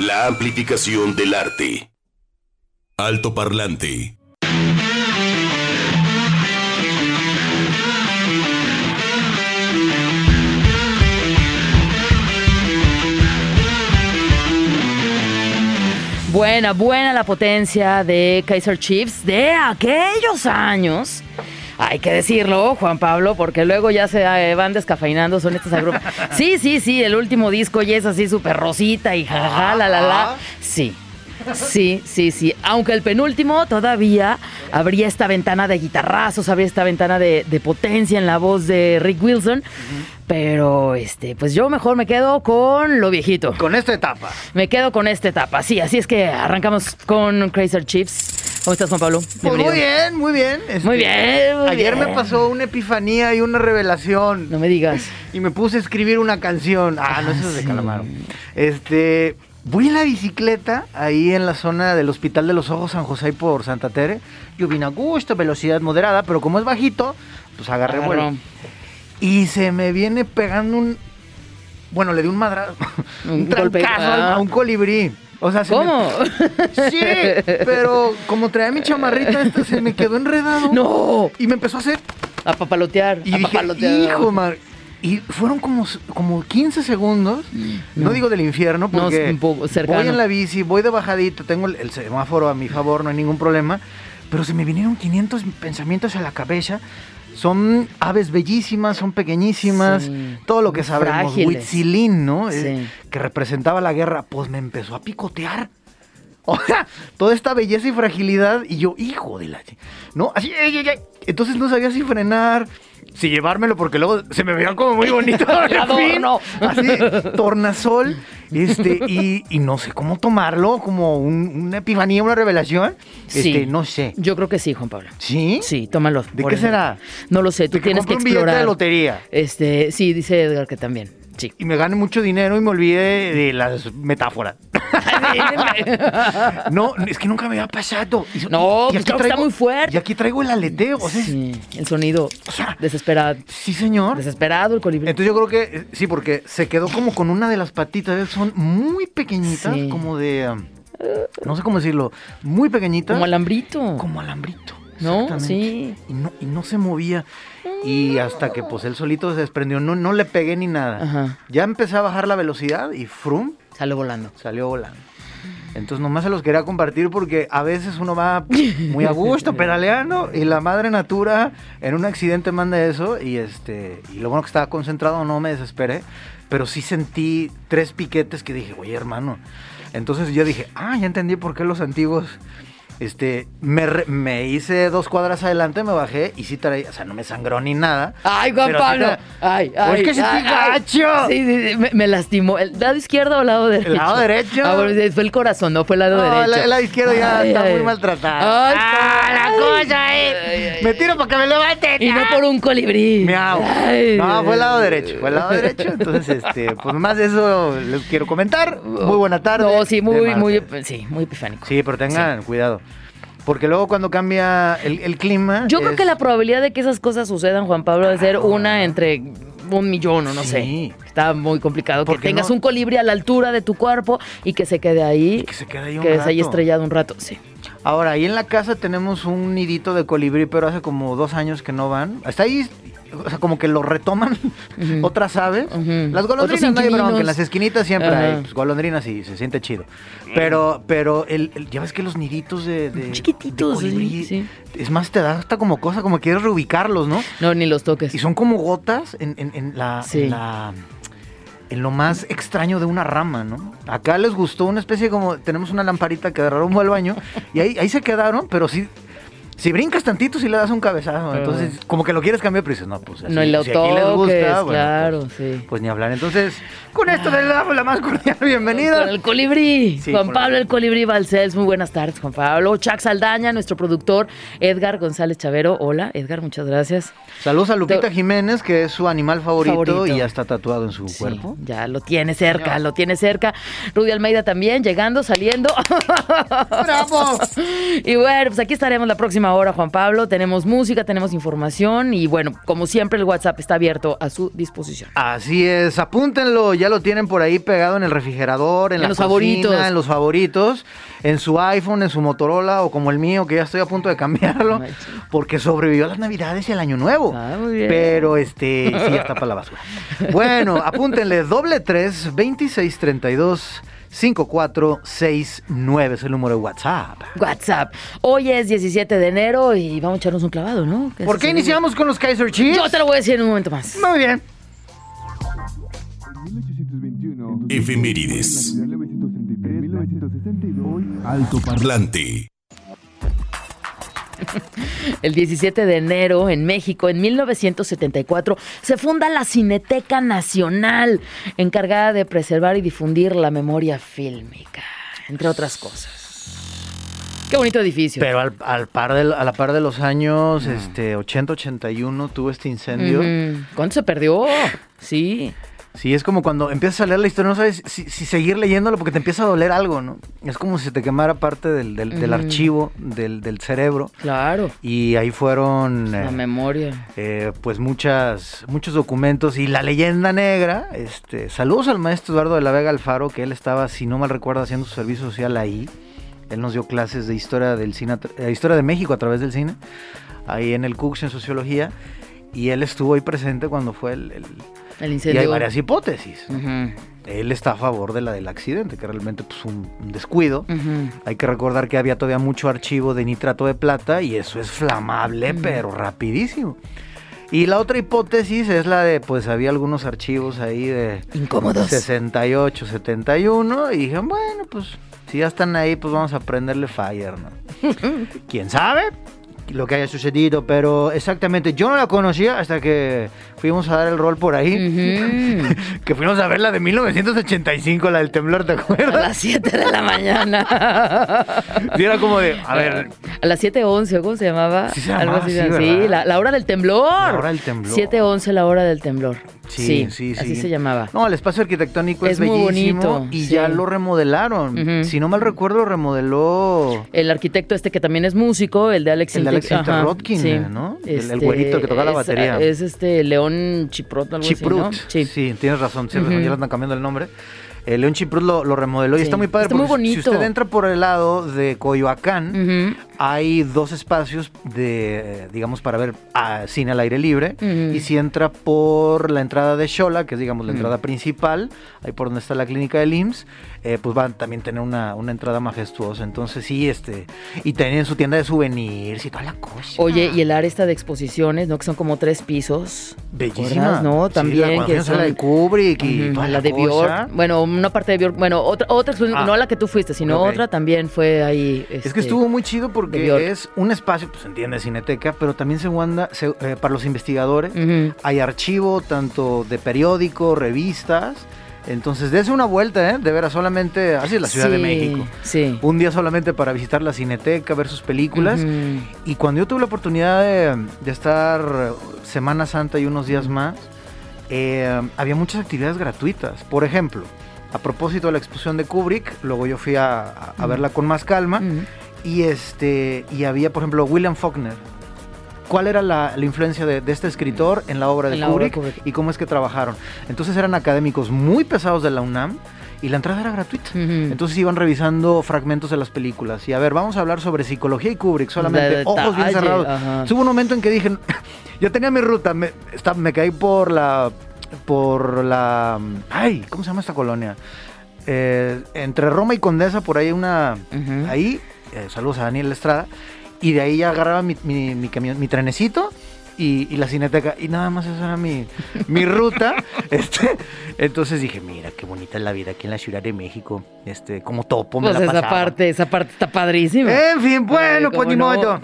La amplificación del arte. Alto parlante. Buena, buena la potencia de Kaiser Chiefs de aquellos años. Hay que decirlo, Juan Pablo, porque luego ya se eh, van descafeinando, son estas agrupas. Sí, sí, sí, el último disco ya es así súper rosita y jajaja, la la la. Sí. Sí, sí, sí. Aunque el penúltimo todavía habría esta ventana de guitarrazos, habría esta ventana de, de potencia en la voz de Rick Wilson. Pero, este, pues yo mejor me quedo con lo viejito. Con esta etapa. Me quedo con esta etapa, sí. Así es que arrancamos con Crazy Chiefs. ¿Cómo estás, Juan Pablo? Pues Bienvenido. muy bien, muy bien. Este, Muy bien, muy ayer bien. me pasó una epifanía y una revelación. No me digas. Y me puse a escribir una canción. Ah, no, eso es de sí. Calamaro. Este. Voy en la bicicleta, ahí en la zona del Hospital de los Ojos San José y por Santa Tere. Yo vine a gusto, velocidad moderada, pero como es bajito, pues agarré Agarró. vuelo. Y se me viene pegando un. Bueno, le di un madrazo. Un Un, golpe, ah. a un colibrí. O sea, se me- ¿Cómo? Sí, pero como traía mi chamarrita, esta se me quedó enredado. no. Y me empezó a hacer. A papalotear. Y a dije, papalotear. hijo, man. Y fueron como, como 15 segundos. No, digo del infierno, No, porque cercano. voy en la bici, voy de bajadito, tengo el, el semáforo a mi favor, no hay ningún problema. Pero se me vinieron 500 pensamientos a la cabeza. Son aves bellísimas, son pequeñísimas, Sí. todo lo que sabemos. Huitzilín, ¿no? Eh, que representaba la guerra, pues me empezó a picotear. O sea, toda esta belleza y fragilidad, y yo, hijo de la... ¿No? Así, ay, ay, ay. Entonces no sabía si frenar, si llevármelo, porque luego se me veían como muy bonito. El. Así, tornasol, este, y, y no sé cómo tomarlo, como un- una epifanía, una revelación. Sí. Este, no sé. Yo creo que sí, Juan Pablo. ¿Sí? Sí, tómalo. ¿De qué será? No lo sé, tú De que tienes que compre un billete explorar. de lotería. Este, sí, dice Edgar que también. Sí. Y me gane mucho dinero y me olvide de las metáforas. No, es que nunca me había pasado. Y- No, y pues claro que está muy fuerte. Y aquí traigo el aleteo. O sea, sí. Sí, el sonido O sea, desesperado. señor. Desesperado el colibrí. Entonces yo creo que sí, porque se quedó como con una de las patitas. Son muy pequeñitas, Sí. como de. no sé cómo decirlo. Muy pequeñitas. Como alambrito. Como alambrito. ¿No? Sí. Y no, y no se movía. Y hasta que pues él solito se desprendió. No, no le pegué ni nada. Ajá. Ya empecé a bajar la velocidad y frum, Sale volando. salió volando. Entonces nomás se los quería compartir porque a veces uno va muy a gusto pedaleando y la madre natura en un accidente manda eso y este y lo bueno que estaba concentrado no me desesperé, pero sí sentí tres piquetes que dije, "Oye, hermano." Entonces yo dije, "Ah, ya entendí por qué los antiguos este, me, me hice dos cuadras adelante, me bajé y sí traía, o sea, no me sangró ni nada. Ay, Juan sí Pablo. tra- Ay, Pues ay. es que sentí ay, ay. gacho. Sí, sí, sí, me, me lastimó. ¿El lado izquierdo o el lado derecho? lado derecho. Ah, bueno, fue el corazón, no fue el lado No, derecho. la- el lado izquierdo ya Ay, está muy maltratado. Ay, Ah, la cosa ay, Me tiro para que me levanten. Y no por un colibrí. Miau. No, fue el lado derecho. Fue el lado derecho. Entonces, este, pues más de eso les quiero comentar. Muy buena tarde. No, sí, muy, muy, sí, muy epifánico. Sí, pero tengan cuidado. Porque luego cuando cambia el, el clima. Yo creo que la probabilidad de que esas cosas sucedan, Juan Pablo, debe ser una entre un millón o no Sí. sé. Está muy complicado. Que Porque tengas no- un colibrí a la altura de tu cuerpo y que se quede ahí. que se quede ahí un que rato. estrellado un rato. Sí. Ahora, ahí en la casa tenemos un nidito de colibrí, pero hace como dos años que no van. Está ahí, o sea, como que lo retoman otras aves. Las golondrinas no hay bronca, en las esquinitas siempre hay pues, golondrinas y se siente chido. Pero, pero el, el- ya ves que los niditos de, de- Chiquititos, de colibrí, sí. es más, te da hasta como cosa, como quieres reubicarlos, ¿no? No, ni los toques. Y son como gotas en, en- en la, Sí. en la- en lo más extraño de una rama, ¿no? Acá les gustó una especie como, tenemos una lamparita que agarraron al baño y ahí, ahí se quedaron, pero sí, si brincas tantito sí le das un cabezazo, entonces como que lo quieres cambiar, pero dices, no, pues así, no, y lo si aquí les toques, gusta, bueno, claro, pues, sí. pues ni hablar. Entonces, con esto le damos la más cordial bienvenida. Con el colibrí. Sí, Juan Pablo el- el colibrí Balcells. Muy buenas tardes, Juan Pablo. Chuck Saldaña, nuestro productor. Edgar González Chavero. Hola, Edgar, muchas gracias. Saludos a Lupita Te- Jiménez, que es su animal favorito, Favorito. y ya está tatuado en su Sí, cuerpo. ya lo tiene cerca, Señor. lo tiene cerca. Rudy Almeida también, llegando, saliendo. ¡Bravo! y bueno, pues aquí estaremos la próxima última hora, Juan Pablo. Tenemos música, tenemos información y bueno, como siempre el WhatsApp está abierto a su disposición. Así es, apúntenlo, ya lo tienen por ahí pegado en el refrigerador, en, En la los cocina, favoritos. en los favoritos, en su iPhone, en su Motorola o como el mío, que ya estoy a punto de cambiarlo, porque sobrevivió a las Navidades y al Año Nuevo. Ah, muy bien. Pero este, sí, ya está para la basura. Bueno, apúntenle, doble tres, 26 32 5469 es el número de WhatsApp. WhatsApp. Hoy es 17 de enero y vamos a echarnos un clavado, ¿no? Que ¿Por qué iniciamos con los Kaiser Chiefs? Yo te lo voy a decir en un momento más. Muy bien. 1821. Efemérides. 1933, 1962. Alto Parlante. El 17 de enero en México, en 1974, se funda la Cineteca Nacional, encargada de preservar y difundir la memoria fílmica, entre otras cosas. Qué bonito edificio. Pero al, al par de, a la par de los años este, 80-81 tuvo este incendio. Ujú. ¿Cuánto se perdió? Sí. Sí, es como cuando empiezas a leer la historia, no sabes si, si seguir leyéndolo porque te empieza a doler algo, ¿no? Es como si te quemara parte del, del- archivo, del, del cerebro. Claro. Y ahí fueron, La eh, memoria. eh, pues, muchas, muchos documentos. Y la leyenda negra, este, saludos al maestro Eduardo de la Vega Alfaro, que él estaba, si no mal recuerdo, haciendo su servicio social ahí. Él nos dio clases de historia del cine, eh, historia de México a través del cine, ahí en el CUCS en sociología. Y él estuvo ahí presente cuando fue el... el- El y hay varias hipótesis. Él está a favor de la del accidente, que realmente pues un, un descuido. Hay que recordar que había todavía mucho archivo de nitrato de plata y eso es flamable, pero rapidísimo. Y la otra hipótesis es la de, pues había algunos archivos ahí de Incómodos. 68, 71 y dije, bueno, pues si ya están ahí, pues vamos a prenderle fire, ¿no? ¿Quién sabe? Lo que haya sucedido, pero exactamente, yo no la conocía hasta que fuimos a dar el rol por ahí, Ujú. que fuimos a ver la de 1985, la del temblor, ¿te A acuerdas? las 7 de la mañana. Sí, era como de, a ver, A las 7.11, ¿cómo se llamaba? Sí se llamaba así, ¿verdad? sí, la, la hora del temblor. La hora del temblor. 7.11, la hora del temblor. Sí, Sí, sí, Así sí. se llamaba. No, el espacio arquitectónico es, Es muy bellísimo bonito, y sí. ya lo remodelaron. Si no mal recuerdo, lo remodeló El arquitecto este que también es músico, el de Alex El de Alex Ajá, Sinter-Rodkin, sí. ¿no? El- el güerito que toca la batería. Es, este León Chiprot, algo Chiprut. así, ¿no? Sí. Sí, tienes razón, razón, Ujú. ya le están cambiando el nombre. Eh, León Chiprut lo, lo remodeló y está muy padre Está muy porque si bonito. usted entra por el lado de Coyoacán, hay dos espacios de, digamos, para ver ah, cine al aire libre. Y si entra por la entrada de Xola, que es, digamos, la entrada principal, ahí por donde está la clínica del IMSS, eh, pues van a también tener una, una entrada majestuosa. Entonces, sí, este. Y tienen su tienda de souvenirs y toda la cosa. Oye, y el área esta de exposiciones, ¿no? Que son como tres pisos. Bellísima. No, Sí, también la, cuando que a la son- de Kubrick y toda la la, de cosa. Bjork. Bueno, una parte de Bjork. Bueno, otra, otra Ah. no la que tú fuiste, sino otra también fue ahí. Es este, que estuvo muy chido porque es un espacio, pues entiende, cineteca, pero también se guarda se- eh, para los investigadores. Hay archivo tanto de periódicos, revistas. Entonces, dése una vuelta, ¿eh? De veras, solamente. Así es la Ciudad de México. Sí. Un día solamente para visitar la cineteca, ver sus películas. Y cuando yo tuve la oportunidad de, de estar Semana Santa y unos días más, eh, había muchas actividades gratuitas. Por ejemplo, a propósito de la exposición de Kubrick, luego yo fui a, a- a verla con más calma. Y este y había, por ejemplo, William Faulkner. ¿Cuál era la, la influencia de, de este escritor en la obra de En obra Kubrick, y cómo es que trabajaron? Entonces eran académicos muy pesados de la UNAM y la entrada era gratuita. Entonces iban revisando fragmentos de las películas. Y a ver, vamos a hablar sobre psicología y Kubrick, solamente De ojos bien cerrados. ajá. Hubo un momento en que dije, yo tenía mi ruta, me, está- me caí por la, por la, ay, ¿cómo se llama esta colonia? Eh, entre Roma y Condesa, por ahí hay una, ahí, eh, saludos a Daniel Estrada, y de ahí ya agarraba mi, mi, mi camión, mi trenecito y, y la cineteca, y nada más esa era mi, mi ruta. este, entonces dije, mira, qué bonita es la vida aquí en la Ciudad de México, este, como topo me Pues la esa pasaba. parte, esa parte está padrísima. En fin, bueno, Ay, pues ni no. modo.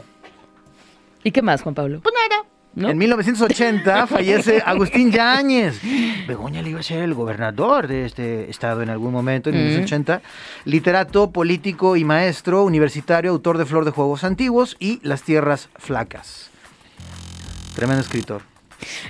¿Y qué más, Juan Pablo? Pues nada. ¿No? En 1980 fallece Agustín Yáñez. Begoña le iba a ser el gobernador de este estado en algún momento, en Mm. 1980. Literato, político y maestro universitario, autor de Flor de Juegos Antiguos y Las Tierras Flacas. Tremendo escritor.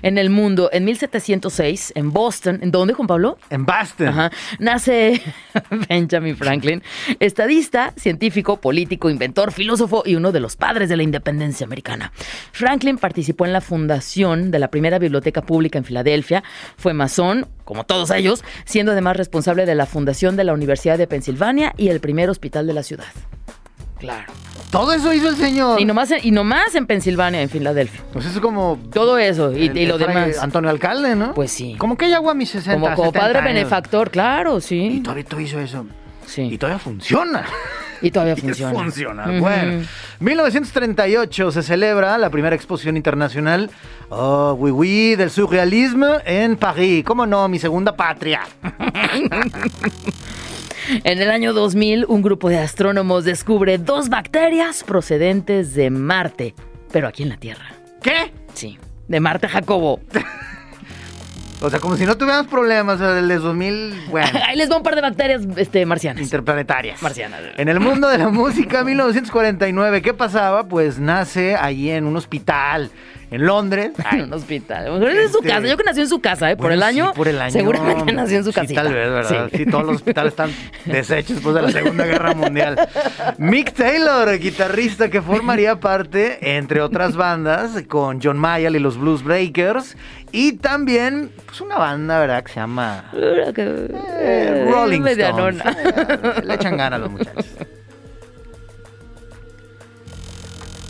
En el mundo, en 1706, en Boston, ¿en dónde, Juan Pablo? En Boston. Ajá. Nace Benjamin Franklin, estadista, científico, político, inventor, filósofo y uno de los padres de la independencia americana. Franklin participó en la fundación de la primera biblioteca pública en Filadelfia, fue masón, como todos ellos, siendo además responsable de la fundación de la Universidad de Pensilvania y el primer hospital de la ciudad. Claro. Todo eso hizo el señor. Y nomás, y nomás en Pensilvania, en Filadelfia. Pues es como. Todo eso y, el- y lo demás. Antonio Alcalde, ¿no? Pues sí. Como que ella agua a mis 60. Como, como 70 padre años. benefactor, claro, Y sí. todavía hizo eso. Sí. Y todavía funciona. Y todavía Y funciona. funciona. Ujú. Bueno, 1938 se celebra la primera exposición internacional, oh, oui, oui, del surrealismo en París. ¿Cómo no? Mi segunda patria. En el año 2000, un grupo de astrónomos descubre dos bacterias procedentes de Marte, pero aquí en la Tierra. ¿Qué? Sí, de Marte Jacobo. O sea, como si no tuviéramos problemas, o sea, del 2000, bueno, Ahí les va un par de bacterias este, marcianas. interplanetarias. Marcianas. En el mundo de la música, 1949, ¿qué pasaba? Pues nace allí en un hospital en Londres. En un hospital. En su Este- casa. Yo creo que nació en su casa, ¿eh? Por el año. sí, por el año. Seguramente nació en su Sí, casita. tal vez, ¿verdad? Sí. Sí. todos los hospitales están deshechos después de la Segunda Guerra Mundial. Mick Taylor, guitarrista que formaría parte, entre otras bandas, con John Mayall y los Blues Breakers. Y también, pues una banda, ¿verdad? Que se llama eh, eh, Rolling Stones. medianona. Eh, Le echan ganas los muchachos.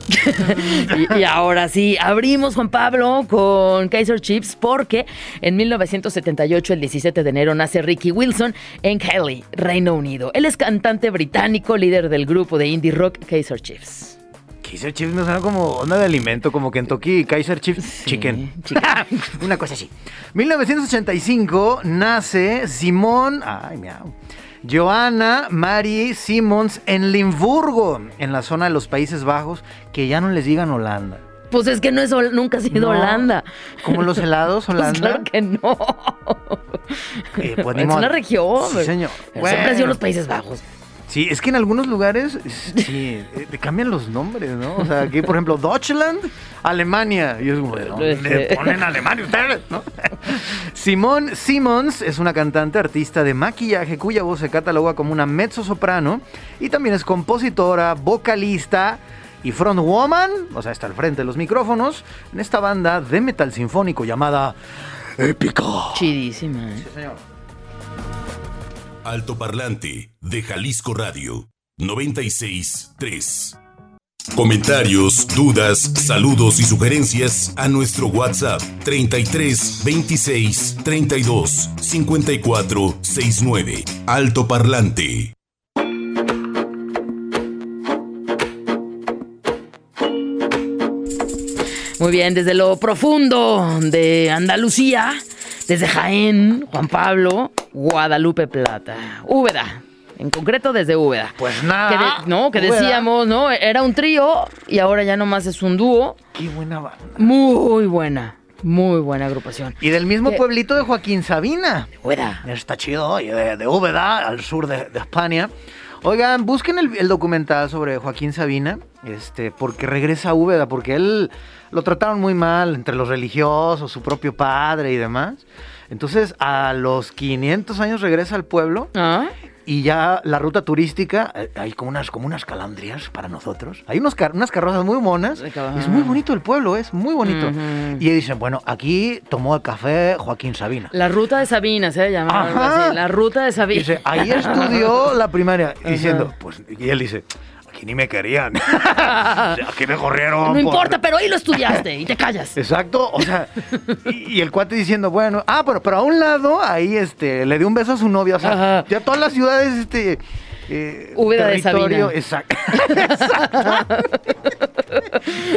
y, y ahora sí, abrimos Juan Pablo con Kaiser Chiefs porque en 1978, el 17 de enero, nace Ricky Wilson en Kelly, Reino Unido. Él es cantante británico, líder del grupo de indie rock Kaiser Chiefs. Kaiser Chiefs me suena como onda de alimento, como Kentucky Kaiser Chiefs Sí, Chicken. chicken. Una cosa así. 1985 nace Simón, ay, miau. Joanna Mary Simmons en Limburgo, en la zona de los Países Bajos, que ya no les digan Holanda. Pues es que no es nunca ha sido No, Holanda. Como los helados, Pues Holanda. claro que no. Eh, pues, es una región. Sí, señor. Siempre ha sido los Países Bajos. Sí, es que en algunos lugares sí, eh, te cambian los nombres, ¿no? O sea, aquí, por ejemplo, Deutschland, Alemania. Y es como, ¿de dónde Este- ponen Alemania ustedes? ¿no? Simón Simmons es una cantante artista de maquillaje cuya voz se cataloga como una mezzo-soprano y también es compositora, vocalista y frontwoman, o sea, está al frente de los micrófonos, en esta banda de metal sinfónico llamada Épica. Chidísima. ¿eh? Sí, señor. Altoparlante de Jalisco Radio 963. Comentarios, dudas, saludos y sugerencias a nuestro WhatsApp 33 26 32 54 69. Altoparlante. Muy bien, desde lo profundo de Andalucía, desde Jaén, Juan Pablo, Guadalupe Plata, Úbeda. En concreto desde Úbeda. Pues nada. Que de- no, que Úbeda. decíamos, ¿no? Era un trío y ahora ya nomás es un dúo. Qué buena banda. Muy buena, muy buena agrupación. Y del mismo ¿Qué? pueblito de Joaquín Sabina. Úbeda. Está chido, de, de Úbeda, al sur de, de España. Oigan, busquen el, documental sobre Joaquín Sabina, este, porque regresa a Úbeda, porque él lo trataron muy mal entre los religiosos, su propio padre y demás. Entonces, a los 500 años regresa al pueblo Ah, y ya la ruta turística, eh, hay como unas, como unas calandrias para nosotros. Hay unos car- unas carrozas muy monas. Es muy bonito el pueblo, es muy bonito. Ujú. Y dicen, bueno, aquí tomó el café Joaquín Sabina. La ruta de Sabina se llama. Ajá. así, La ruta de Sabina. Dice, ahí estudió la primaria. Diciendo, pues, y él dice, aquí ni me querían. aquí me corrieron. No por-". importa, pero ahí lo estudiaste y te callas. Exacto, o sea, y, y el cuate diciendo, bueno, ah, pero, pero a un lado, ahí este, le dio un beso a su novia, o sea, Ajá. ya todas las ciudades, este, eh, Úbeda de territorio, Sabina. exacto.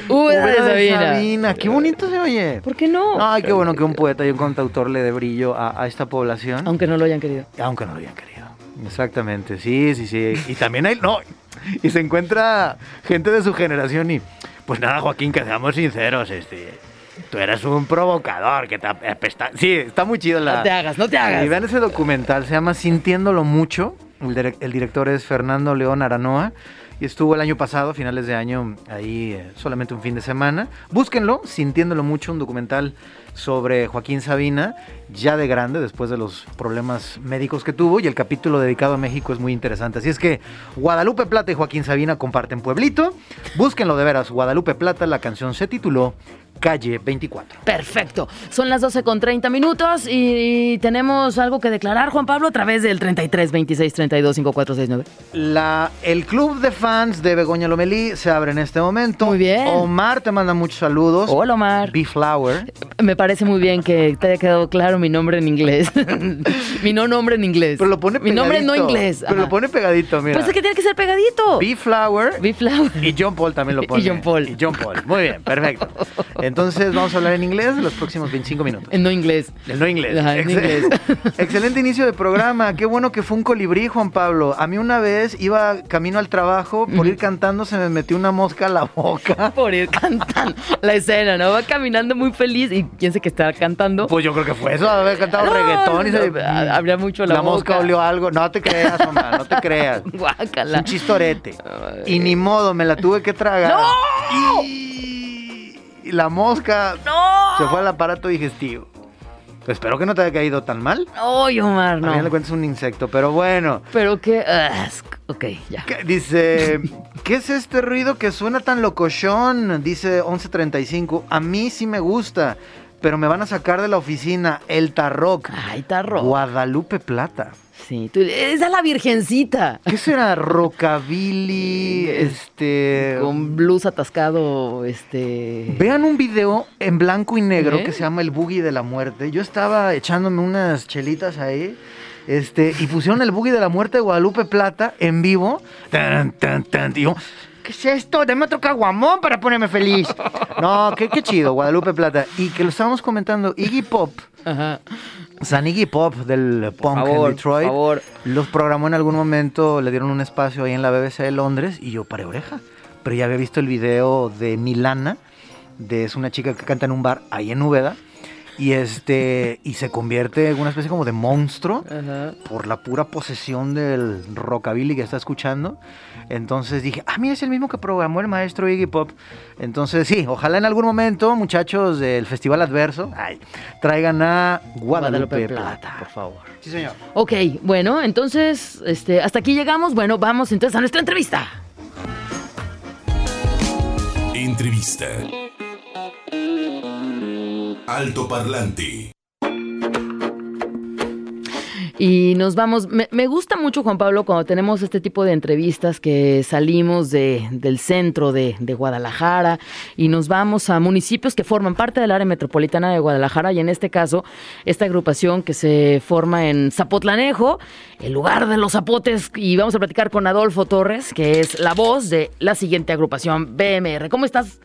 Úbeda de Sabina. Sabina, qué bonito se oye. ¿Por qué no? Ay, qué bueno que un poeta y un cantautor le dé brillo a, a esta población. Aunque no lo hayan querido. Aunque no lo hayan querido. Exactamente, sí, sí, sí. Y también hay, no, y se encuentra gente de su generación y, pues nada, Joaquín, que seamos sinceros, este, tú eres un provocador, que te apesta. Sí, está muy chido la... No te hagas, no te hagas. Y vean ese documental, se llama Sintiéndolo Mucho, el, direc- el director es Fernando León Aranoa, y estuvo el año pasado, finales de año, ahí eh, solamente un fin de semana. Búsquenlo, sintiéndolo mucho, un documental sobre Joaquín Sabina, ya de grande, después de los problemas médicos que tuvo, y el capítulo dedicado a México es muy interesante. Así es que Guadalupe Plata y Joaquín Sabina comparten Pueblito. Búsquenlo de veras, Guadalupe Plata, la canción se tituló Calle 24. Perfecto. Son las 12 con 30 minutos y tenemos algo que declarar, Juan Pablo, a través del 33 26 32 5469. La, el club de fans de Begoña Lomelí se abre en este momento. Muy bien. Omar te manda muchos saludos. Hola, Omar. B-Flower. Me parece muy bien que te haya quedado claro mi nombre en inglés. mi no nombre en inglés. Pero lo pone Mi pegadito. nombre no inglés. Pero lo pone pegadito, mira. Pues es que tiene que ser pegadito. B-Flower. B-Flower. Y John Paul también lo Y pone. John Paul. Y John Paul. Muy bien, perfecto. Entonces vamos a hablar en inglés en los próximos 25 minutos. En no inglés. El no inglés. Ajá, en inglés. Excelente inicio de programa. Qué bueno que fue un colibrí, Juan Pablo. A mí una vez iba camino al trabajo, por ir cantando se me metió una mosca a la boca. Por ir cantando la escena, ¿no? Va caminando muy feliz y piensa que está cantando. Pues yo creo que fue eso, haber cantado No, reggaetón y se... no, habría mucho la mosca boca. olió algo. No te creas, Omar, no te creas. Es Guácala. un chistorete. Y ni modo, me la tuve que tragar. Y, y la mosca ¡No! se fue al aparato digestivo. Espero que no te haya caído tan mal. ¡Ay, Omar, A mí le no! cuentas un insecto, pero bueno. Pero qué asco. Ok, ya. ¿Qué- Dice, ¿qué es este ruido que suena tan locochón? Dice 1135. A mí sí me gusta, pero me van a sacar de la oficina. El Tarroc. Ay, tarro. Guadalupe Plata. Sí, tú, esa es la virgencita. ¿Qué será? Rockabilly, este... Con blues atascado, este... Vean un video en blanco y negro ¿Eh? que se llama El Boogie de la Muerte. Yo estaba echándome unas chelitas ahí. Este, y pusieron el Boogie de la Muerte de Guadalupe Plata en vivo. Tan, tan, tan. Y yo, ¿qué es esto? Dame otro caguamón para ponerme feliz. No, qué, qué chido, Guadalupe Plata. Y que lo estábamos comentando, Iggy Pop, Ajá. San Iggy Pop del punk favor, en por Detroit, favor. los programó en algún momento, le dieron un espacio ahí en la BBC de Londres y yo paré oreja. Pero ya había visto el video de Milana, de es una chica que canta en un bar ahí en Úbeda y este y se convierte en una especie como de monstruo Ajá. por la pura posesión del rockabilly que está escuchando. Entonces dije, ah, mira, es el mismo que programó el maestro Iggy Pop. Entonces sí, ojalá en algún momento, muchachos del Festival Adverso, ay, traigan a Guadalupe, Plata. por favor. Sí, señor. Ok, bueno, entonces, este, hasta aquí llegamos. Bueno, vamos entonces a nuestra entrevista. Entrevista. Alto Parlante. Y nos vamos. Me, gusta mucho, Juan Pablo, cuando tenemos este tipo de entrevistas que salimos de, del centro de, de Guadalajara y nos vamos a municipios que forman parte del área metropolitana de Guadalajara. Y en este caso, esta agrupación que se forma en Zapotlanejo, el lugar de los zapotes. Y vamos a platicar con Adolfo Torres, que es la voz de la siguiente agrupación, BMR. ¿Cómo estás?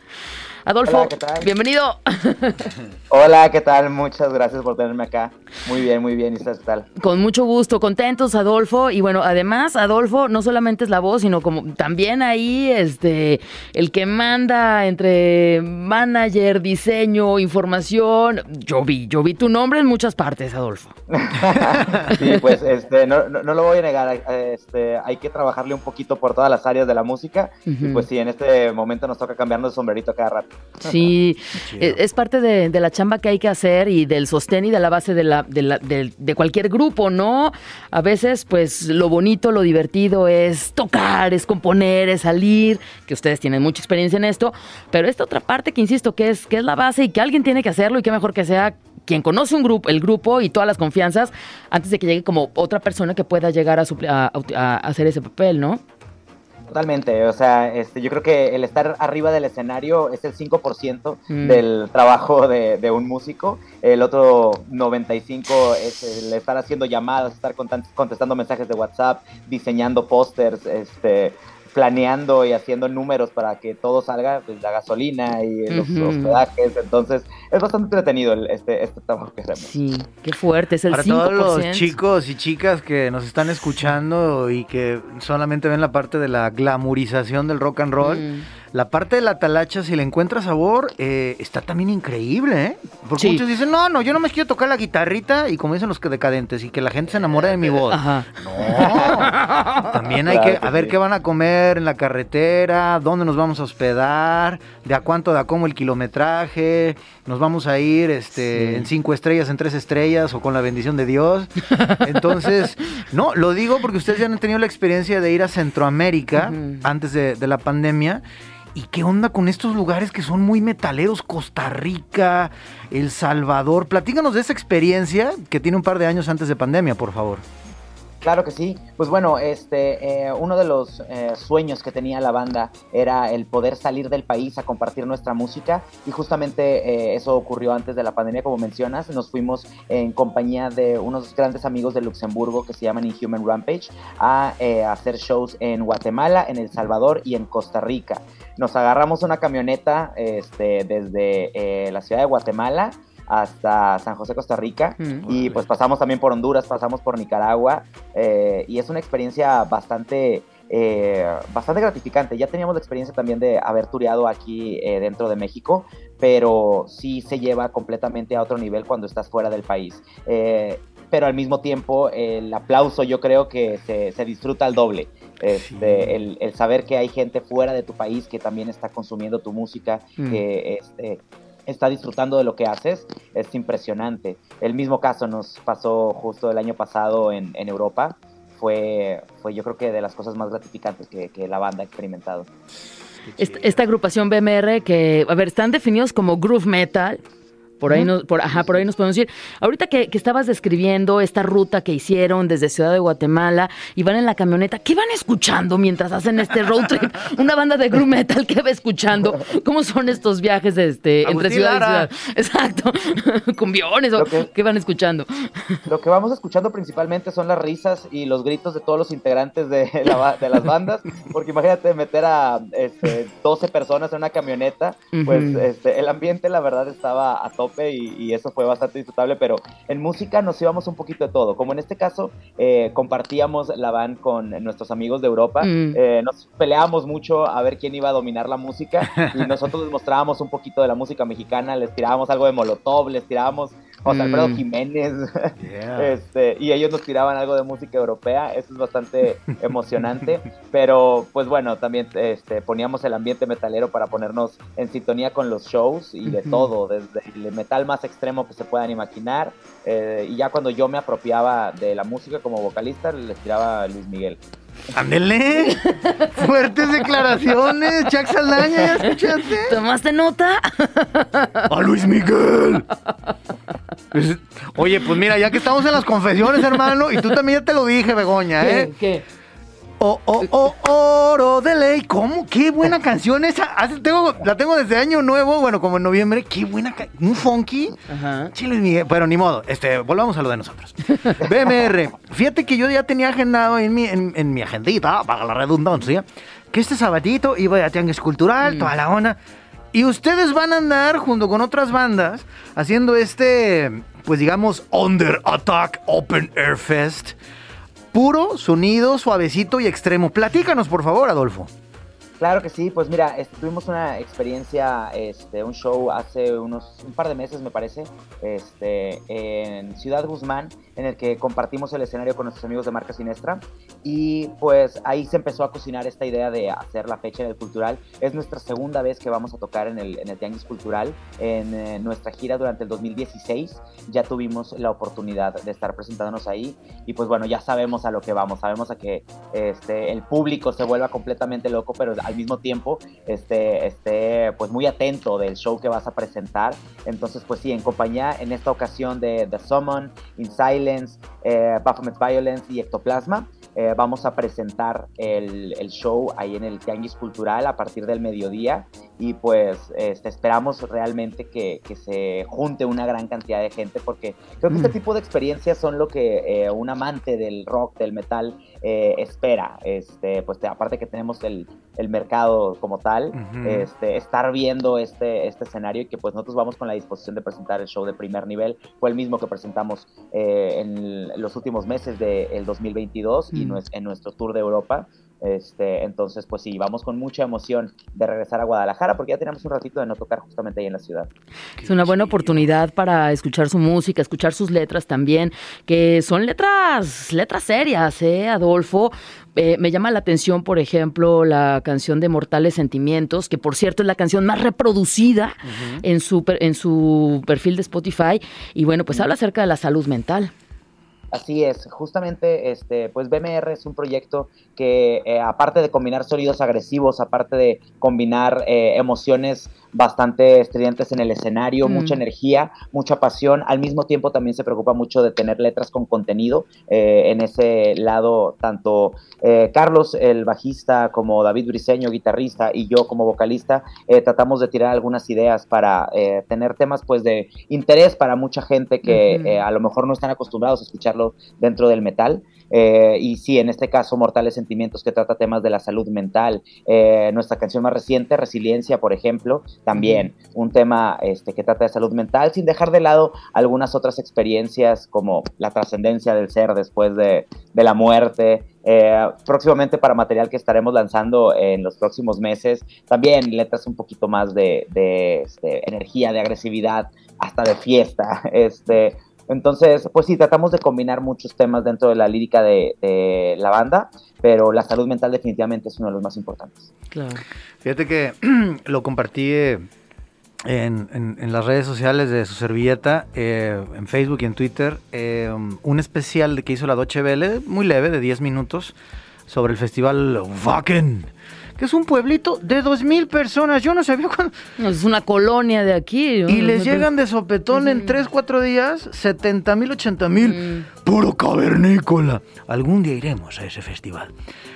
Adolfo, Hola, ¿qué tal? bienvenido. Hola, ¿qué tal? Muchas gracias por tenerme acá. Muy bien, muy bien. ¿Y qué tal? Con mucho gusto, contentos, Adolfo. Y bueno, además, Adolfo no solamente es la voz, sino como también ahí este el que manda entre manager, diseño, información. Yo vi, yo vi tu nombre en muchas partes, Adolfo. Sí, pues este, no, no, no lo voy a negar. Este, hay que trabajarle un poquito por todas las áreas de la música. Y pues sí, en este momento nos toca cambiarnos de sombrerito cada rato. Sí, chido. es, parte de, de la chamba que hay que hacer y del sostén y de la base de, la, de, la- del- de cualquier grupo, ¿no? A veces, pues, lo bonito, lo divertido es tocar, es componer, es salir, que ustedes tienen mucha experiencia en esto, pero esta otra parte que insisto, que es, que es la base y que alguien tiene que hacerlo y que mejor que sea quien conoce un grupo, el grupo y todas las confianzas antes de que llegue como otra persona que pueda llegar a- a hacer ese papel, ¿no? Totalmente, o sea, este, yo creo que el estar arriba del escenario es el 5% Mm. del trabajo de, de un músico, el otro 95% es el estar haciendo llamadas, estar contestando mensajes de WhatsApp, diseñando pósters, este, planeando y haciendo números para que todo salga, pues la gasolina y los Ujú. hospedajes, entonces es bastante entretenido el- este, este trabajo que hacemos. Sí, qué fuerte, es el Para 5%. todos los chicos y chicas que nos están escuchando y que solamente ven la parte de la glamurización del rock and roll, Mm. La parte de la talacha, si le encuentra sabor, eh, está también increíble, ¿eh? Porque Sí. muchos dicen, no, no, yo no me quiero tocar la guitarrita y como dicen los que decadentes y que la gente se enamora de mi voz. Ajá. No, También hay Claro que, que a ver sí. qué van a comer en la carretera, dónde nos vamos a hospedar, de a cuánto da como el kilometraje, nos vamos a ir este, Sí. en cinco estrellas, en tres estrellas o con la bendición de Dios. Entonces, no, lo digo porque ustedes ya han tenido la experiencia de ir a Centroamérica antes de, de la pandemia. ¿Y qué onda con estos lugares que son muy metaleros? Costa Rica, El Salvador. Platícanos de esa experiencia que tiene un par de años antes de pandemia, por favor. Claro que sí. Pues bueno, este, eh, uno de los eh, sueños que tenía la banda era el poder salir del país a compartir nuestra música y justamente eh, eso ocurrió antes de la pandemia, como mencionas. Nos fuimos en compañía de unos grandes amigos de Luxemburgo que se llaman Inhuman Rampage a hacer shows en Guatemala, en El Salvador y en Costa Rica. Nos agarramos una camioneta este, desde la ciudad de Guatemala hasta San José, Costa Rica. Mm. Y pues pasamos también por Honduras, pasamos por Nicaragua. eh, y es una experiencia bastante, eh, bastante gratificante. Ya teníamos la experiencia también de haber tureado aquí eh, dentro de México, pero sí se lleva completamente a otro nivel cuando estás fuera del país. Eh, pero al mismo tiempo el aplauso yo creo que se, se disfruta al doble. Este, el, el saber que hay gente fuera de tu país que también está consumiendo tu música, Mm. que este, está disfrutando de lo que haces, es impresionante. El mismo caso nos pasó justo el año pasado en, en Europa. Fue, fue yo creo que de las cosas más gratificantes que, que la banda ha experimentado. Esta, esta agrupación BMR que, a ver, están definidos como groove metal. Por ahí, nos, por, ajá, por ahí nos podemos decir. Ahorita que, que estabas describiendo esta ruta que hicieron desde Ciudad de Guatemala y van en la camioneta, ¿qué van escuchando mientras hacen este road trip? Una banda de groove metal, ¿qué va escuchando? ¿Cómo son estos viajes este, entre ciudad Lara. y ciudad? Exacto. Cumbiones, o que- ¿qué van escuchando? Lo que vamos escuchando principalmente son las risas y los gritos de todos los integrantes de, la ba- de las bandas, porque imagínate meter a este, 12 personas en una camioneta, pues este, el ambiente la verdad estaba a tope y, y eso fue bastante disfrutable, pero en música nos íbamos un poquito de todo, como en este caso eh, compartíamos la van con nuestros amigos de Europa, Mm. eh, nos peleábamos mucho a ver quién iba a dominar la música y nosotros les mostrábamos un poquito de la música mexicana, les tirábamos algo de Molotov, les tirábamos José Alfredo Mm. Jiménez, este, y ellos nos tiraban algo de música europea, eso es bastante emocionante, pero pues bueno, también este, poníamos el ambiente metalero para ponernos en sintonía con los shows y de todo, desde el metal más extremo que se puedan imaginar, eh, y ya cuando yo me apropiaba de la música como vocalista, les tiraba a Luis Miguel. ¡Ándele! Fuertes declaraciones, Chuck Saldaña, ¿ya escuchaste? ¿Tomaste nota? ¡A Luis Miguel! Es- Oye, pues mira, ya que estamos en las confesiones, hermano, y tú también ya te lo dije, Begoña, ¿eh? ¿Qué? Oh, oh, oh, oro de ley. ¿Cómo? Qué buena canción esa. Hace- tengo- la tengo desde año nuevo, bueno, como en noviembre. Qué buena ca- Un funky. Ajá. Luis Miguel. Pero ni modo. Este, volvamos a lo de nosotros. BMR. Fíjate que yo ya tenía agendado en mi, en, en mi agendita, para la redundancia, que este sabadito iba a Tianguis Cultural, Mm. toda la onda. Y ustedes van a andar junto con otras bandas haciendo este, pues digamos, Under Attack Open Air Fest. Puro, sonido, suavecito y extremo. Platícanos, por favor, Adolfo. Claro que sí, pues mira, tuvimos una experiencia, este, un show hace unos un par de meses me parece, este, en Ciudad Guzmán, en el que compartimos el escenario con nuestros amigos de Marca Sinestra y pues ahí se empezó a cocinar esta idea de hacer la fecha en el cultural. Es nuestra segunda vez que vamos a tocar en el, en el Tianguis Cultural. En eh, nuestra gira durante el 2016 ya tuvimos la oportunidad de estar presentándonos ahí y pues bueno, ya sabemos a lo que vamos, sabemos a que este, el público se vuelva completamente loco, pero al mismo tiempo esté, esté pues muy atento del show que vas a presentar. Entonces pues sí, en compañía en esta ocasión de The Summon, In Silence, eh, Baphomet Violence y Ectoplasma, eh, vamos a presentar el, el show ahí en el Tianguis Cultural a partir del mediodía y pues este, esperamos realmente que, que se junte una gran cantidad de gente porque creo que este Mm. tipo de experiencias son lo que eh, un amante del rock, del metal eh, espera. Este, pues te- aparte que tenemos el, el mercado como tal, este, estar viendo este, este escenario y que pues nosotros vamos con la disposición de presentar el show de primer nivel. Fue el mismo que presentamos eh, en los últimos meses del 2022 y en nuestro tour de Europa. Este, entonces, pues sí, vamos con mucha emoción de regresar a Guadalajara porque ya tenemos un ratito de no tocar justamente ahí en la ciudad. Es una buena oportunidad para escuchar su música, escuchar sus letras también, que son letras, letras serias, ¿eh, Adolfo? Eh, me llama la atención, por ejemplo, la canción de Mortales Sentimientos, que por cierto es la canción más reproducida en, su, per- en su perfil de Spotify. Y bueno, pues habla acerca de la salud mental. Así es, justamente, este, pues BMR es un proyecto que eh, aparte de combinar sonidos agresivos, aparte de combinar eh, emociones bastante estridentes en el escenario, Mm. mucha energía, mucha pasión, al mismo tiempo también se preocupa mucho de tener letras con contenido eh, en ese lado, tanto eh, Carlos, el bajista, como David Briseño, guitarrista, y yo como vocalista, eh, tratamos de tirar algunas ideas para eh, tener temas pues de interés para mucha gente que eh, a lo mejor no están acostumbrados a escucharlo dentro del metal. Eh, y sí, en este caso, Mortales Sentimientos, que trata temas de la salud mental. Eh, nuestra canción más reciente, Resiliencia, por ejemplo, también un tema este, que trata de salud mental, sin dejar de lado algunas otras experiencias como la trascendencia del ser después de, de la muerte. Eh, próximamente para material que estaremos lanzando en los próximos meses, también letras un poquito más de, de, este, energía, de agresividad, hasta de fiesta. Este, entonces, pues sí, tratamos de combinar muchos temas dentro de la lírica de, de la banda, pero la salud mental definitivamente es uno de los más importantes. Claro. Fíjate que lo compartí eh, en, en- en las redes sociales de su servilleta, eh, en Facebook y en Twitter, eh, un especial que hizo la Doche Vele, muy leve, de 10 minutos, sobre el festival Wacken, que es un pueblito de 2.000 personas. Yo no sabía cuándo. Es una colonia de aquí. ¿no? Y les No- llegan de sopetón en. 3, 4 días 70 mil, 80 mil. Mm. Puro cavernícola. Algún día iremos a ese festival.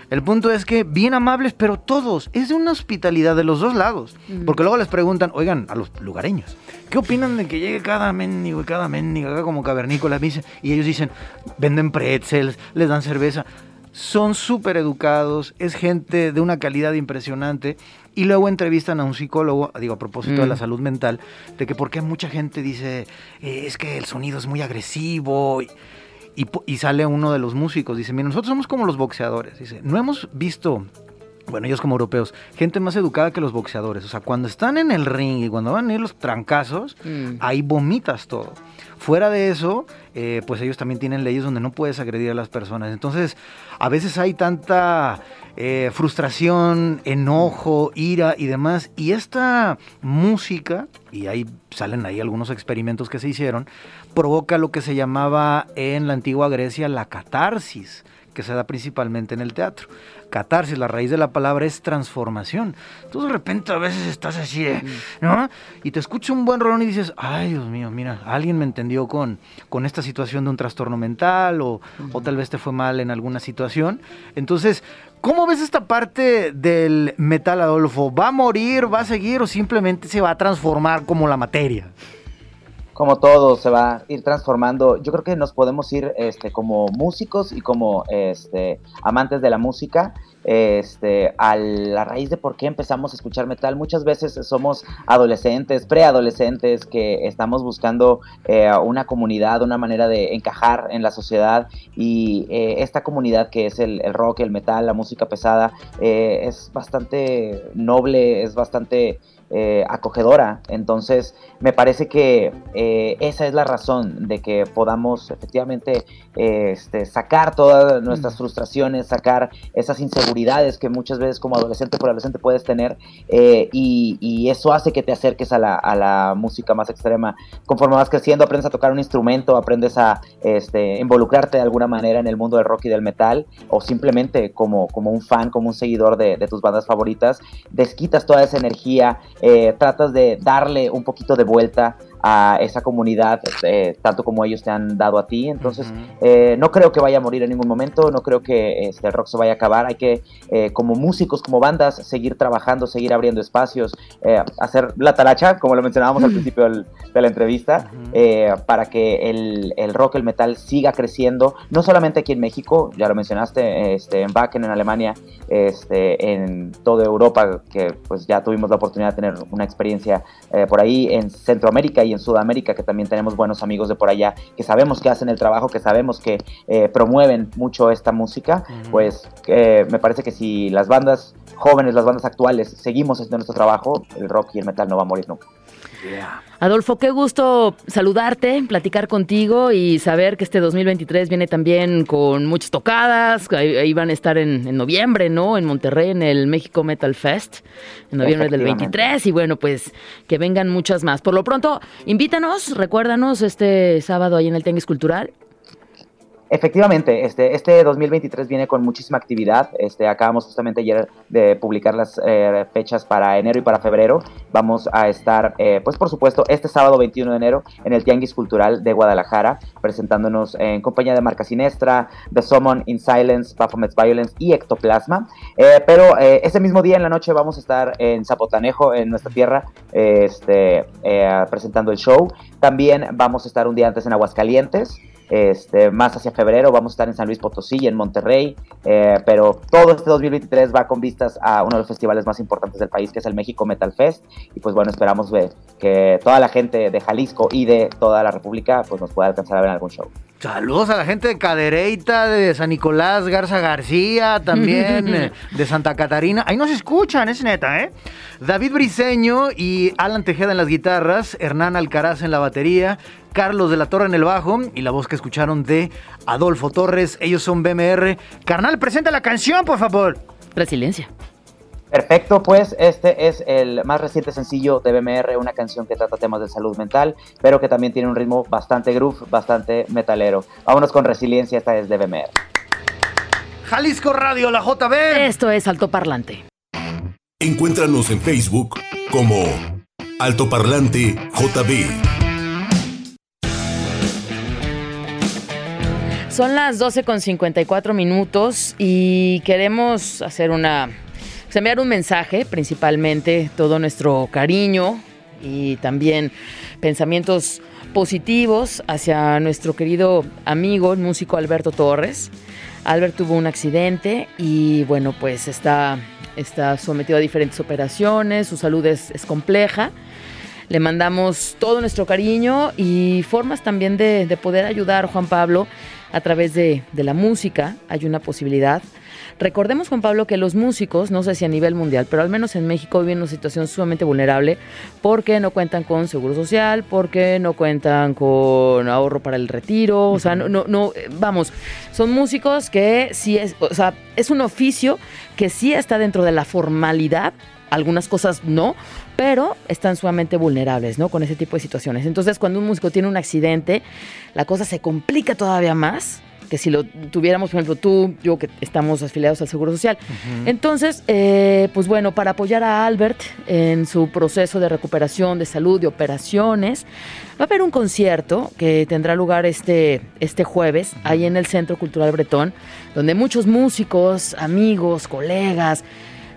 El punto es que bien amables, pero todos. Es de una hospitalidad de los dos lados. Mm. Porque luego les preguntan, oigan, a los lugareños, ¿qué opinan de que llegue cada mendigo y cada mendiga acá como cavernícola? Y ellos dicen, venden pretzels, les dan cerveza. Son súper educados, es gente de una calidad impresionante. Y luego entrevistan a un psicólogo, digo, a propósito de Mm. la salud mental, de que por qué mucha gente dice, "Eh, es que el sonido es muy agresivo. Y, y sale uno de los músicos, dice, mira, nosotros somos como los boxeadores. Dice, no hemos visto, bueno, ellos como europeos, gente más educada que los boxeadores. O sea, cuando están en el ring y cuando van a ir los trancazos, Mm. ahí vomitas todo. Fuera de eso, eh, pues ellos también tienen leyes donde no puedes agredir a las personas. Entonces, a veces hay tanta eh, frustración, enojo, ira y demás. Y esta música, y ahí salen ahí algunos experimentos que se hicieron, provoca lo que se llamaba en la antigua Grecia la catarsis, que se da principalmente en el teatro. Catarsis, la raíz de la palabra es transformación. Tú de repente a veces estás así, de, ¿no? Y te escucha un buen rolón y dices, ay Dios mío, mira, alguien me entendió con, con esta situación de un trastorno mental o, o tal vez te fue mal en alguna situación. Entonces, ¿cómo ves esta parte del metal, Adolfo? ¿Va a morir, va a seguir o simplemente se va a transformar como la materia? Como todo se va a ir transformando. Yo creo que nos podemos ir este, como músicos y como este, amantes de la música este, a la raíz de por qué empezamos a escuchar metal. Muchas veces somos adolescentes, preadolescentes, que estamos buscando eh, una comunidad, una manera de encajar en la sociedad y eh, esta comunidad que es el, el, rock, el metal, la música pesada, eh, es bastante noble, es bastante... Eh, acogedora. Entonces, me parece que eh, esa es la razón de que podamos efectivamente eh, este, sacar todas nuestras frustraciones, sacar esas inseguridades que muchas veces como adolescente por adolescente puedes tener y, y, eso hace que te acerques a la, a la, música más extrema. Conforme vas creciendo, aprendes a tocar un instrumento, aprendes a este, involucrarte de alguna manera en el mundo del rock y del metal o simplemente como, como un fan, como un seguidor de, de tus bandas favoritas, desquitas toda esa energía, eh, tratas de darle un poquito de vuelta a esa comunidad, eh, tanto como ellos te han dado a ti. Entonces, uh -huh. eh, no creo que vaya a morir en ningún momento, no creo que este, el rock se vaya a acabar. Hay que, eh, como músicos, como bandas, seguir trabajando, seguir abriendo espacios, eh, hacer la talacha, como lo mencionábamos al principio del, de la entrevista, uh -huh. para que el, el, rock, el metal siga creciendo, no solamente aquí en México, ya lo mencionaste, este, en Wacken, en Alemania, este, en toda Europa, que pues ya tuvimos la oportunidad de tener una experiencia eh, por ahí, en Centroamérica y en Sudamérica, que también tenemos buenos amigos de por allá, que sabemos que hacen el trabajo, que sabemos que eh, promueven mucho esta música, pues eh, me parece que si las bandas jóvenes, las bandas actuales, seguimos haciendo nuestro trabajo, el rock y el metal no va a morir nunca. Adolfo, qué gusto saludarte, platicar contigo y saber que este 2023 viene también con muchas tocadas. Ahí, ahí van a estar en, en noviembre, ¿no? En Monterrey, en el México Metal Fest, en noviembre del Efectivamente. 23. Y bueno, pues que vengan muchas más. Por lo pronto, invítanos, recuérdanos este sábado ahí en el Tenguis Cultural. Efectivamente, este, este 2023 viene con muchísima actividad. Este, acabamos justamente ayer de publicar las eh, fechas para enero y para febrero. Vamos a estar, eh, pues por supuesto, este sábado 21 de enero en el Tianguis Cultural de Guadalajara, presentándonos en compañía de Marca Sinestra, The Summon, In Silence, Baphomets Violence y Ectoplasma. Eh, pero eh, ese mismo día en la noche vamos a estar en Zapotanejo, en nuestra tierra, este, eh, presentando el show. También vamos a estar un día antes en Aguascalientes. Este, más hacia febrero vamos a estar en San Luis Potosí y en Monterrey, eh, pero todo este 2023 va con vistas a uno de los festivales más importantes del país, que es el México Metal Fest, y pues bueno, esperamos ver que toda la gente de Jalisco y de toda la República pues nos pueda alcanzar a ver algún show. Saludos a la gente de Cadereyta, de San Nicolás, Garza García, también eh, de Santa Catarina. Ahí nos escuchan, es neta, ¿eh? David Briseño y Alan Tejeda en las guitarras, Hernán Alcaraz en la batería, Carlos de la Torre en el bajo y la voz que escucharon de Adolfo Torres. Ellos son BMR. Carnal, presenta la canción, por favor. Resiliencia. Perfecto, pues este es el más reciente sencillo de BMR, una canción que trata temas de salud mental, pero que también tiene un ritmo bastante groove, bastante metalero. Vámonos con resiliencia, esta es de BMR. Jalisco Radio, la JB. Esto es Alto Parlante. Encuéntranos en Facebook como Altoparlante JB. Son las 12 con 54 minutos y queremos hacer una. Pues, enviar un mensaje, principalmente todo nuestro cariño y también pensamientos positivos hacia nuestro querido amigo, el músico Alberto Torres. Albert tuvo un accidente y bueno, pues está, está sometido a diferentes operaciones, su salud es, compleja. Le mandamos todo nuestro cariño y formas también de, de poder ayudar, Juan Pablo, a través de, de la música. Hay una posibilidad. Recordemos, Juan Pablo, que los músicos, no sé si a nivel mundial, pero al menos en México viven una situación sumamente vulnerable porque no cuentan con seguro social, porque no cuentan con ahorro para el retiro, o sea, no, no, no, eh, vamos, son músicos que sí es, o sea, es un oficio que sí está dentro de la formalidad, algunas cosas no, pero están sumamente vulnerables, ¿no? Con ese tipo de situaciones. Entonces, cuando un músico tiene un accidente, la cosa se complica todavía más que si lo tuviéramos, por ejemplo, tú, yo que estamos afiliados al Seguro Social. Entonces, eh, pues bueno, para apoyar a Albert en su proceso de recuperación de salud, de operaciones, va a haber un concierto que tendrá lugar este, este jueves, ahí en el Centro Cultural Bretón, donde muchos músicos, amigos, colegas,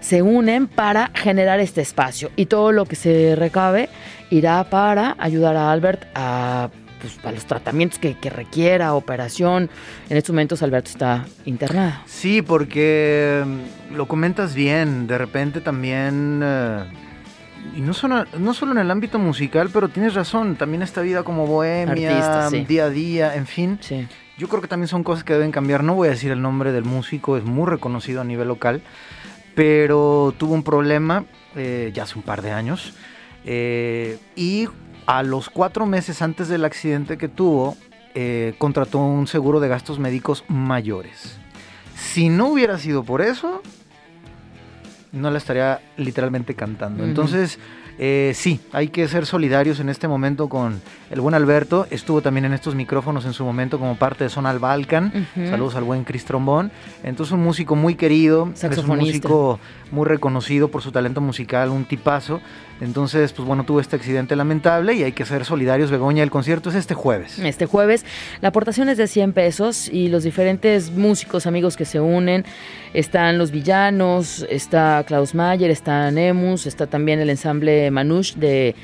se unen para generar este espacio. Y todo lo que se recabe irá para ayudar a Albert a, pues, a los tratamientos que, que requiera, operación. En estos momentos Alberto está internado. Sí, porque mm, lo comentas bien, de repente también, eh, y no solo, no solo en el ámbito musical, pero tienes razón, también esta vida como bohemia, Artista, sí. día a día, en fin. Sí. Yo creo que también son cosas que deben cambiar. No voy a decir el nombre del músico, es muy reconocido a nivel local, pero tuvo un problema eh, ya hace un par de años. eh, y a los cuatro meses antes del accidente que tuvo, eh, contrató un seguro de gastos médicos mayores. Si no hubiera sido por eso, no la estaría literalmente cantando. Entonces, eh, sí, hay que ser solidarios en este momento con el buen Alberto. Estuvo también en estos micrófonos en su momento como parte de Zona al Balkan. Saludos al buen Chris Trombón. Entonces, un músico muy querido, es un músico muy reconocido por su talento musical, un tipazo. Entonces, pues bueno, tuvo este accidente lamentable y hay que ser solidarios. Begoña, el concierto es este jueves. Este jueves la aportación es de 100 pesos y los diferentes músicos, amigos que se unen, están los villanos, está Klaus Mayer, está Nemus, está también el ensamble Manush de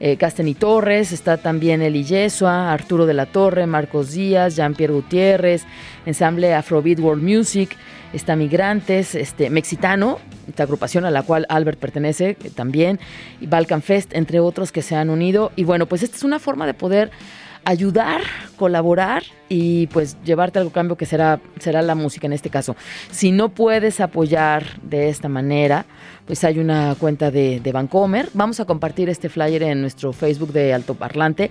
eh, Casten y Torres, está también Eli Yesua, Arturo de la Torre, Marcos Díaz, Jean-Pierre Gutiérrez, ensamble Afrobeat World Music, está Migrantes, este Mexicano, esta agrupación a la cual Albert pertenece eh, también, y Balkan Fest, entre otros que se han unido. Y bueno, pues esta es una forma de poder ayudar, colaborar y pues llevarte algo cambio que será, será la música en este caso. Si no puedes apoyar de esta manera, pues hay una cuenta de, de Vancomer. Vamos a compartir este flyer en nuestro Facebook de Altoparlante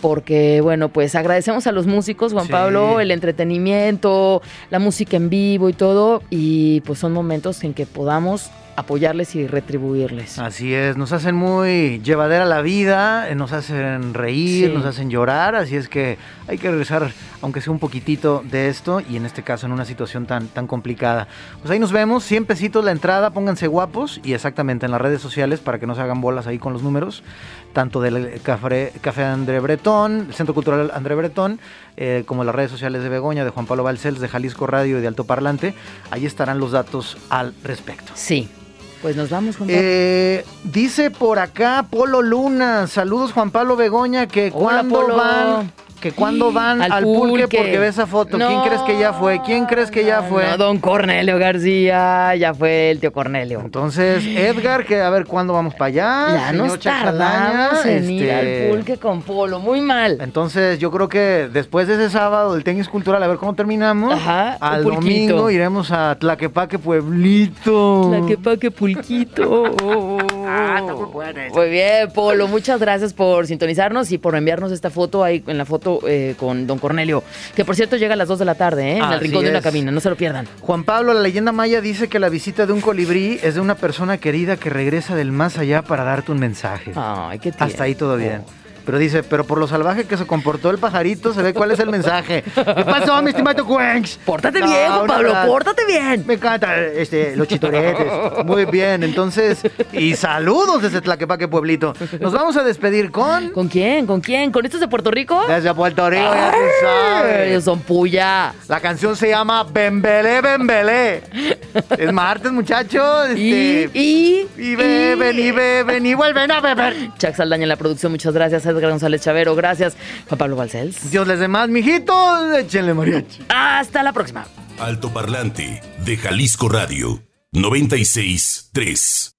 porque bueno, pues agradecemos a los músicos, Juan Sí. Pablo, el entretenimiento, la música en vivo y todo y pues son momentos en que podamos apoyarles y retribuirles. Así es, nos hacen muy llevadera la vida, eh, nos hacen reír, Sí. nos hacen llorar, así es que hay que regresar, aunque sea un poquitito de esto, y en este caso en una situación tan, tan complicada. Pues ahí nos vemos, 100 pesitos la entrada, pónganse guapos, y exactamente en las redes sociales para que no se hagan bolas ahí con los números, tanto del Café, Café André Bretón, el Centro Cultural André Bretón, eh, como las redes sociales de Begoña, de Juan Pablo Balcells, de Jalisco Radio y de Alto Parlante, ahí estarán los datos al respecto. Sí. Pues nos vamos, Pablo. Eh, dice por acá Polo Luna, saludos Juan Pablo Begoña, que Hola, cuando Polo. van, que cuando van Al al, pulque, pulque. porque ve esa foto. ¿Quién crees que ya fue? ¿Quién crees que ya no, fue? no, don Cornelio García, ya fue el tío Cornelio. Entonces, Edgar, que a ver cuándo vamos para allá. ya Señor nos tardamos en ir este, al pulque con Polo, muy mal. Entonces, yo creo que después de ese sábado del tenis cultural, a ver cómo terminamos. Ajá, al domingo iremos a Tlaquepaque, Pueblito. La que pa' que pulquito. Ah, está muy buena esa. Muy bien, Polo. Muchas gracias por sintonizarnos y por enviarnos esta foto ahí en la foto eh, con don Cornelio. Que por cierto llega a las 2 de la tarde, ¿eh? En el rincón de una cabina. No se lo pierdan. Juan Pablo, la leyenda maya dice que la visita de un colibrí es de una persona querida que regresa del más allá para darte un mensaje. Ay, qué tierno. Hasta ahí todo bien. Pero dice, pero por lo salvaje que se comportó el pajarito, se ve cuál es el mensaje. ¿Qué pasó, mi estimado Quench? Pórtate No, bien, Juan Pablo, pórtate bien. Me encanta este, los chitoretes. Muy bien, entonces, y saludos desde Tlaquepaque, Pueblito. Nos vamos a despedir con... ¿Con quién? ¿Con quién? ¿Con estos de Puerto Rico? Desde Puerto Rico, ya tú sabes. son puya. La canción se llama Bembelé, Bembelé. Es martes, muchachos. Y, Este, y, Y beben, y beben, y vuelven a beber. Chuck Saldaña en la producción, muchas gracias. Edgar González Chavero, gracias. Juan Pablo Balcells. Dios les dé más, mijitos. Échenle mariachi. Hasta la próxima. Alto Parlante de Jalisco Radio 96.3.